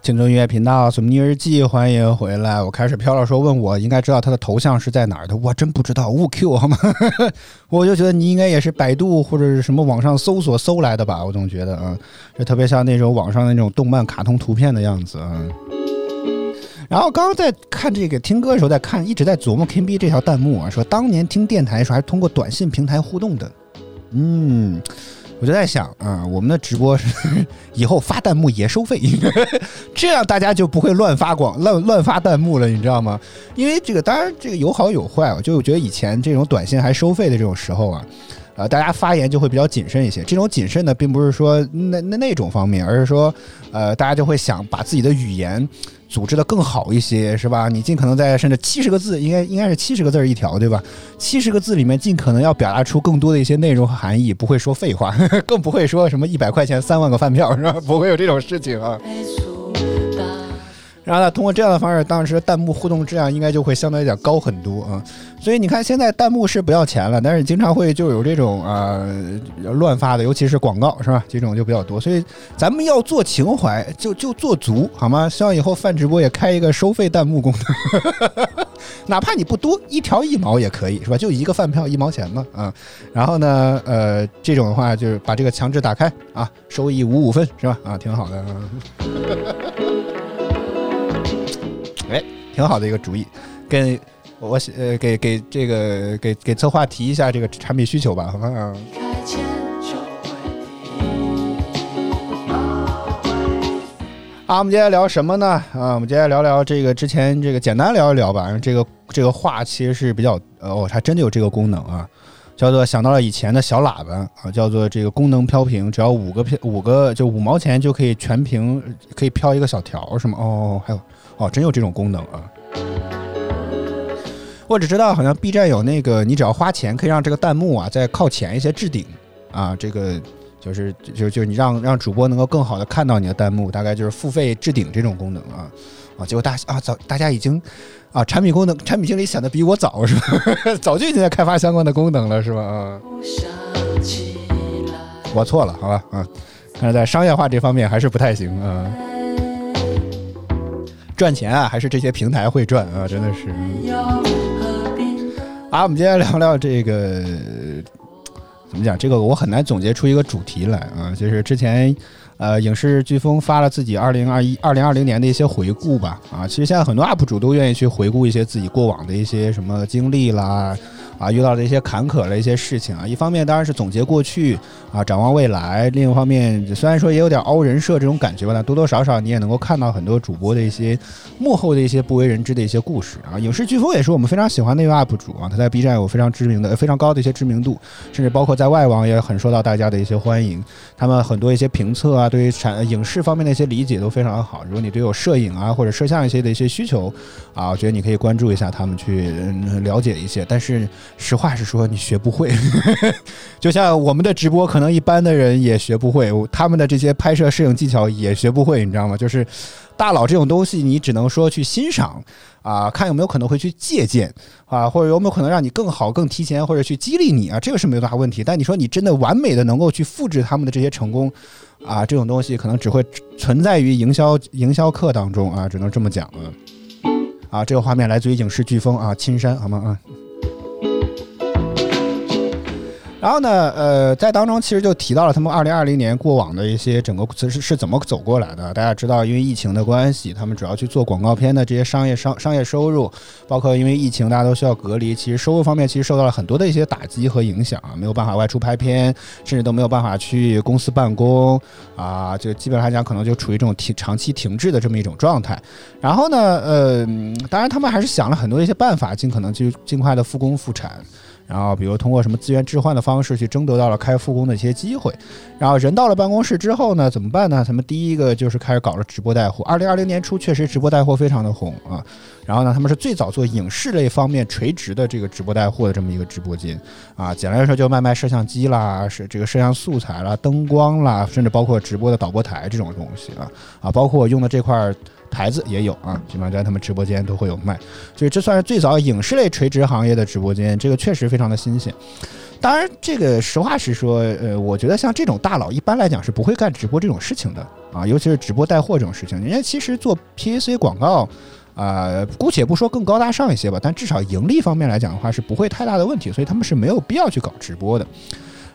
青春音乐频道《索尼日记》，欢迎回来。我开始飘了说问我应该知道他的头像是在哪儿的，我真不知道，误 Q 好吗？我就觉得你应该也是百度或者是什么网上搜索搜来的吧，我总觉得啊，就特别像那种网上那种动漫卡通图片的样子啊。然后刚刚在看这个听歌的时候，在看一直在琢磨 KB 这条弹幕啊，说当年听电台的时候还是通过短信平台互动的，嗯。我就在想啊，我们的直播是以后发弹幕也收费，这样大家就不会乱发广乱乱发弹幕了，你知道吗？因为这个当然这个有好有坏，我就觉得以前这种短信还收费的这种时候啊，呃，大家发言就会比较谨慎一些。这种谨慎呢，并不是说那那那种方面，而是说呃，大家就会想把自己的语言。组织的更好一些，是吧？你尽可能在甚至七十个字，应该应该是七十个字一条，对吧？七十个字里面尽可能要表达出更多的一些内容和含义，不会说废话，更不会说什么一百块钱三万个饭票，是吧？不会有这种事情啊。然后呢，通过这样的方式，当时弹幕互动质量应该就会相对来讲高很多啊。所以你看，现在弹幕是不要钱了，但是经常会就有这种啊乱发的，尤其是广告，是吧？这种就比较多。所以咱们要做情怀，就就做足，好吗？希望以后饭直播也开一个收费弹幕功能，哪怕你不多，一条一毛也可以，是吧？就一个饭票一毛钱嘛，啊。然后呢，呃，这种的话就是把这个强制打开啊，收益五五分，是吧？啊，挺好的啊。挺好的一个主意，跟我呃给给这个给给策划提一下这个产品需求吧，好吧？啊。啊，我们接下来聊什么呢？啊，我们接下来聊聊这个之前这个简单聊一聊吧。这个这个话其实是比较呃，哦，还真的有这个功能啊，叫做想到了以前的小喇叭啊，叫做这个功能飘屏，只要五个飘五个就五毛钱就可以全屏可以飘一个小条，是吗？哦，还有。哦，真有这种功能啊！我只知道好像 B 站有那个，你只要花钱可以让这个弹幕啊再靠前一些置顶啊，这个就是就就你让让主播能够更好的看到你的弹幕，大概就是付费置顶这种功能啊啊！结果大啊早大家已经啊产品功能产品经理想的比我早是吧？早就已经在开发相关的功能了是吧？啊，我错了好吧啊，看来在商业化这方面还是不太行啊。赚钱啊，还是这些平台会赚啊？真的是。啊，我们今天聊聊这个怎么讲？这个我很难总结出一个主题来啊。就是之前，呃，影视飓风发了自己二零二一、二零二零年的一些回顾吧。啊，其实现在很多 UP 主都愿意去回顾一些自己过往的一些什么经历啦。啊，遇到的一些坎坷的一些事情啊，一方面当然是总结过去啊，展望未来；另一方面，虽然说也有点凹人设这种感觉吧，但多多少少你也能够看到很多主播的一些幕后的一些不为人知的一些故事啊。影视飓风也是我们非常喜欢的一位 UP 主啊，他在 B 站有非常知名的、非常高的一些知名度，甚至包括在外网也很受到大家的一些欢迎。他们很多一些评测啊，对于产影视方面的一些理解都非常好。如果你对有摄影啊或者摄像一些的一些需求啊，我觉得你可以关注一下他们去了解一些。但是实话实说，你学不会，就像我们的直播，可能一般的人也学不会，他们的这些拍摄摄影技巧也学不会，你知道吗？就是大佬这种东西，你只能说去欣赏啊，看有没有可能会去借鉴啊，或者有没有可能让你更好、更提前，或者去激励你啊，这个是没有大问题。但你说你真的完美的能够去复制他们的这些成功啊，这种东西可能只会存在于营销营销课当中啊，只能这么讲了。啊，这个画面来自于影视飓风啊，青山，好吗？啊。然后呢，呃，在当中其实就提到了他们二零二零年过往的一些整个是是怎么走过来的。大家知道，因为疫情的关系，他们主要去做广告片的这些商业商商业收入，包括因为疫情大家都需要隔离，其实收入方面其实受到了很多的一些打击和影响啊，没有办法外出拍片，甚至都没有办法去公司办公啊，就基本上来讲可能就处于这种停长期停滞的这么一种状态。然后呢，呃，当然他们还是想了很多一些办法，尽可能去尽快的复工复产。然后，比如通过什么资源置换的方式去争得到了开复工的一些机会。然后人到了办公室之后呢，怎么办呢？他们第一个就是开始搞了直播带货。二零二零年初确实直播带货非常的红啊。然后呢，他们是最早做影视类方面垂直的这个直播带货的这么一个直播间啊。简单来说，就卖卖摄像机啦，是这个摄像素材啦、灯光啦，甚至包括直播的导播台这种东西啊啊，包括用的这块。牌子也有啊，基本上在他们直播间都会有卖，所以这算是最早影视类垂直行业的直播间，这个确实非常的新鲜。当然，这个实话实说，呃，我觉得像这种大佬一般来讲是不会干直播这种事情的啊，尤其是直播带货这种事情，人家其实做 PAC 广告。啊、姑且不说更高大上一些吧，但至少盈利方面来讲的话是不会太大的问题，所以他们是没有必要去搞直播的。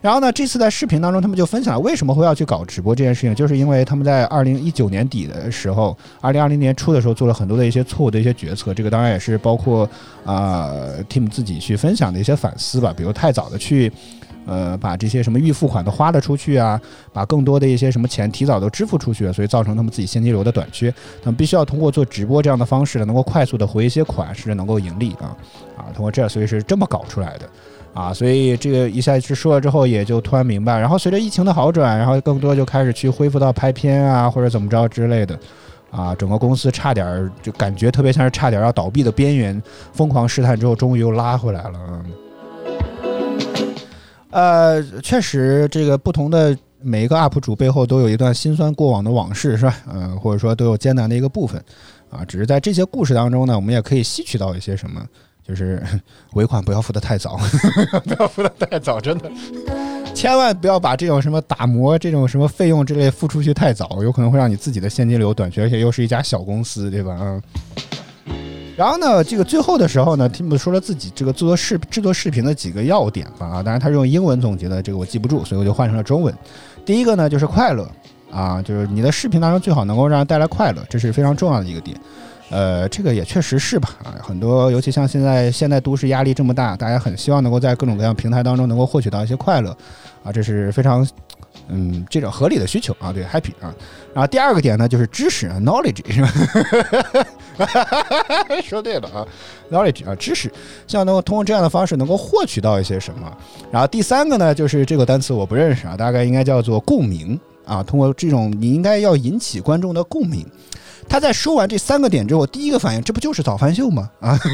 然后呢，这次在视频当中，他们就分享了为什么会要去搞直播这件事情，就是因为他们在二零一九年底的时候，二零二零年初的时候做了很多的一些错误的一些决策，这个当然也是包括啊、Tim 自己去分享的一些反思吧，比如太早的去。呃，把这些什么预付款都花了出去啊，把更多的一些什么钱提早都支付出去，所以造成他们自己现金流的短缺。他们必须要通过做直播这样的方式呢，能够快速的回一些款，甚至能够盈利啊啊，通过这，所以是这么搞出来的。啊，所以这个一下去说了之后，也就突然明白。然后随着疫情的好转，然后更多就开始去恢复到拍片啊，或者怎么着之类的。啊，整个公司差点就感觉特别像是差点要倒闭的边缘，疯狂试探之后，终于又拉回来了。嗯呃，确实，这个不同的每一个 UP 主背后都有一段辛酸过往的往事，是吧？嗯、或者说都有艰难的一个部分啊。只是在这些故事当中呢，我们也可以吸取到一些什么，就是 尾款不要付的太早，不要付的太早，真的。千万不要把这种什么打磨、这种什么费用之类付出去太早，有可能会让你自己的现金流短缺，而且又是一家小公司，对吧？嗯。然后呢，这个最后的时候呢，Tim 说了自己这个做视制作视频的几个要点吧啊，当然他是用英文总结的，这个我记不住，所以我就换成了中文。第一个呢就是快乐啊，就是你的视频当中最好能够让人带来快乐，这是非常重要的一个点。呃，这个也确实是吧啊，很多尤其像现在现在都市压力这么大，大家很希望能够在各种各样平台当中能够获取到一些快乐啊，这是非常嗯这种合理的需求啊，对 happy 啊。然后第二个点呢就是知识啊 knowledge 是吧？说对了啊，knowledge 啊，知识，希望能够通过这样的方式能够获取到一些什么。然后第三个呢，就是这个单词我不认识啊，大概应该叫做共鸣啊。通过这种，你应该要引起观众的共鸣。他在说完这三个点之后，第一个反应，这不就是早饭秀吗？啊，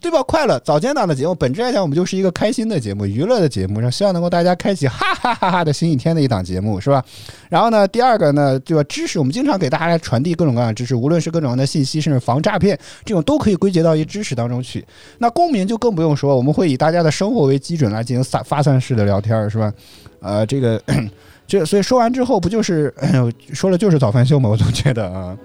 对吧？快乐早间档的节目，本质来讲，我们就是一个开心的节目、娱乐的节目，让希望能够大家开启哈哈哈哈的新一天的一档节目，是吧？然后呢，第二个呢，对吧？知识，我们经常给大家传递各种各样的知识，无论是各种各样的信息，甚至防诈骗，这种都可以归结到一知识当中去。那公民就更不用说，我们会以大家的生活为基准来进行散发散式的聊天，是吧？呃，这个，这所以说完之后，不就是哎呦说了就是早饭秀吗？我总觉得啊。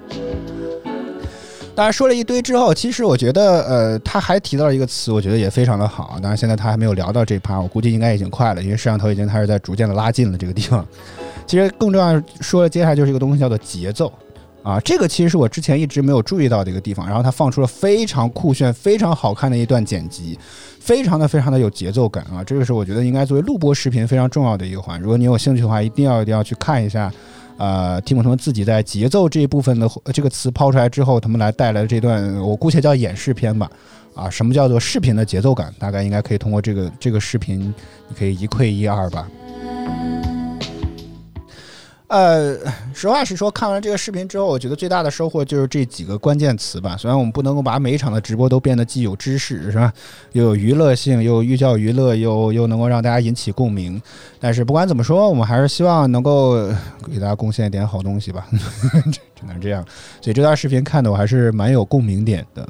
当然说了一堆之后，其实我觉得，呃，他还提到了一个词，我觉得也非常的好。当然现在他还没有聊到这趴，我估计应该已经快了，因为摄像头已经开始在逐渐的拉近了这个地方。其实更重要说的，接下来就是一个东西叫做节奏啊，这个其实是我之前一直没有注意到的一个地方。然后他放出了非常酷炫、非常好看的一段剪辑，非常的非常的有节奏感啊，这个是我觉得应该作为录播视频非常重要的一个环。如果你有兴趣的话，一定要一定要去看一下。呃，蒂姆他们自己在节奏这一部分的这个词抛出来之后，他们来带来的这段，我姑且叫演示片吧。啊，什么叫做视频的节奏感？大概应该可以通过这个这个视频，你可以一窥一二吧。呃，实话实说，看完这个视频之后，我觉得最大的收获就是这几个关键词吧。虽然我们不能够把每一场的直播都变得既有知识是吧，又有娱乐性，又寓教于乐，又又能够让大家引起共鸣，但是不管怎么说，我们还是希望能够给大家贡献一点好东西吧，只能这样。所以这段视频看的我还是蛮有共鸣点的。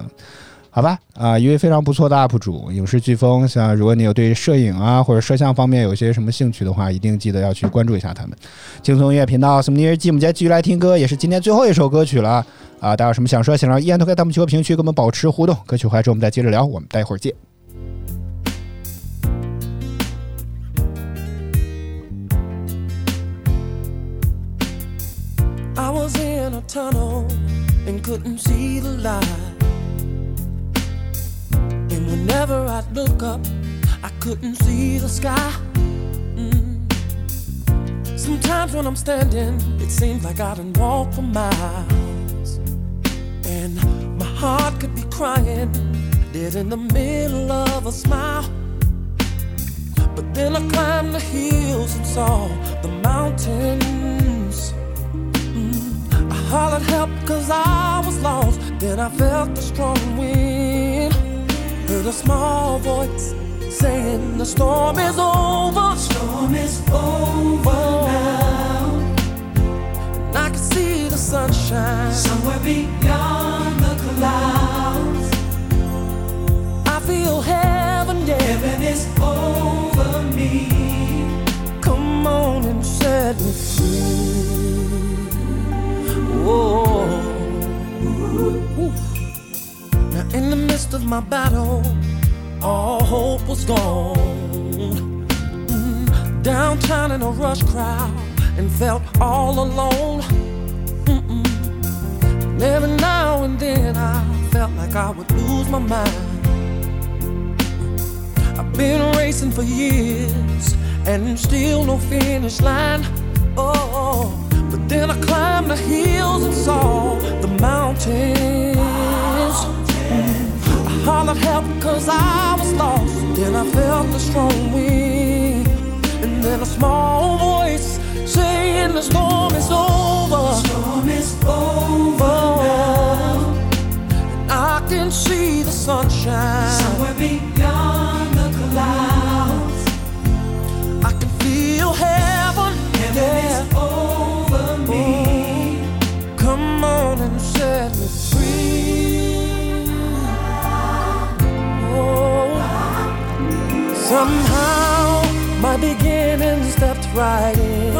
好吧，啊，一位非常不错的 UP 主，影视飓风。像如果你有对摄影啊或者摄像方面有些什么兴趣的话，一定记得要去关注一下他们。轻松音乐频道，什么音乐季，我们今天继续来听歌，也是今天最后一首歌曲了。啊，大家有什么想说，想让依然都可以弹幕区和评论区跟我们保持互动。歌曲回来之后我们再接着聊，我们待会儿见。I was in a tunnel and couldn't see the light. Whenever I'd look up, I couldn't see the sky. Mm. Sometimes when I'm standing, it seems like I done walked for miles. And my heart could be crying, dead in the middle of a smile. But then I climbed the hills and saw the mountains. I hollered help cause I was lost. Then I felt the strong wind. Heard a small voice saying the storm is over. Storm is over now. And I can see the sunshine somewhere beyond the clouds. I feel heaven, yeah. Heaven is over me. Come on and set me free. Oh. In the midst of my battle, all hope was gone. Mm, Downtown in a rush crowd and felt all alone. Mm-mm. Every now and then I felt like I would lose my mind. I've been racing for years and still no finish line. Oh, but then I climbed the hills and saw the mountains. I hollered help cause I was lost. Then I felt the strong wind. And then a small voice saying the storm is over. The storm is over now. And I can see the sunshine. Somewhere beyond the clouds. Somehow my beginning stepped right in.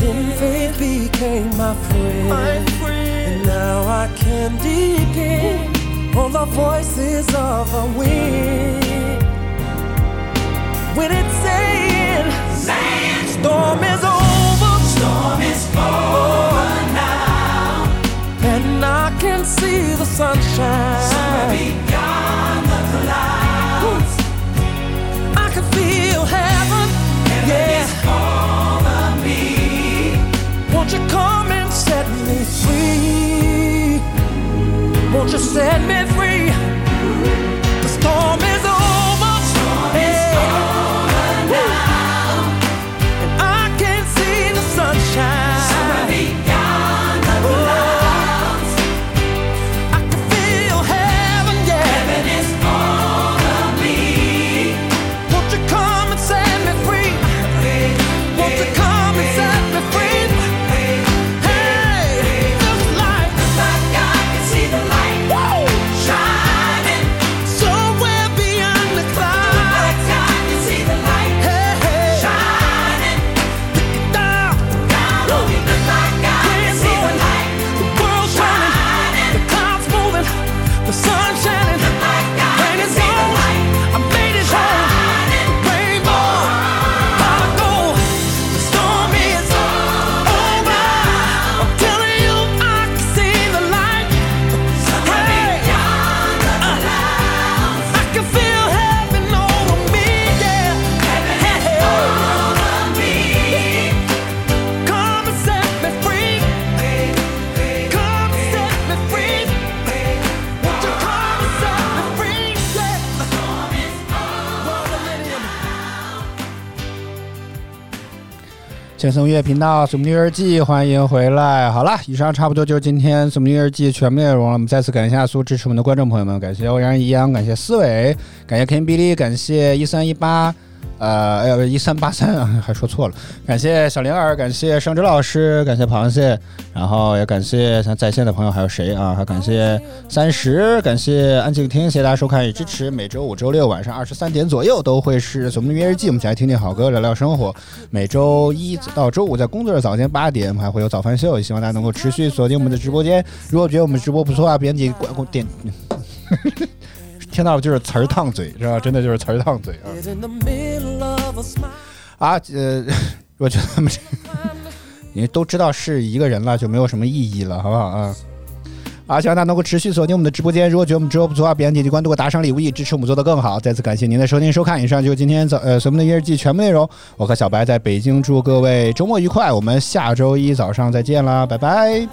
Then faith became my friend. And now I can depend on the voices of the wind. When it's saying, storm is over, storm is over now, and I can see the sunshine. Come and set me free? Won't you set me free? 轻松乐频道《什么音乐日记》，欢迎回来。好了，以上差不多就是今天《什么音乐日记》全部内容了。我们再次感谢所有支持我们的观众朋友们，感谢欧阳一阳，感谢思维，感谢 K Bili，感谢一三一八。呃，哎呀，一三八三啊，还说错了。感谢小灵儿，感谢盛之老师，感谢螃蟹，然后也感谢像在线的朋友还有谁啊？还感谢三十，感谢安静听，谢谢大家收看与支持。每周五、周六晚上二十三点左右都会是《什么音乐日记》，我们一起来听听好歌，聊聊生活。每周一到周五在工作日早间八点，我们还会有早饭秀，也希望大家能够持续锁定我们的直播间。如果觉得我们直播不错啊，编辑关关点。听到了就是词儿烫嘴，是吧？真的就是词儿烫嘴啊！啊，呃，我觉得他们这，你都知道是一个人了，就没有什么意义了，好不好啊？啊，希望大家能够持续锁定我们的直播间。如果觉得我们直播不错啊，别忘点击关注、打赏、礼物，以支持我们做得更好。再次感谢您的收听收看。以上就是今天早呃什么的音乐日记全部内容。我和小白在北京，祝各位周末愉快。我们下周一早上再见啦，拜拜。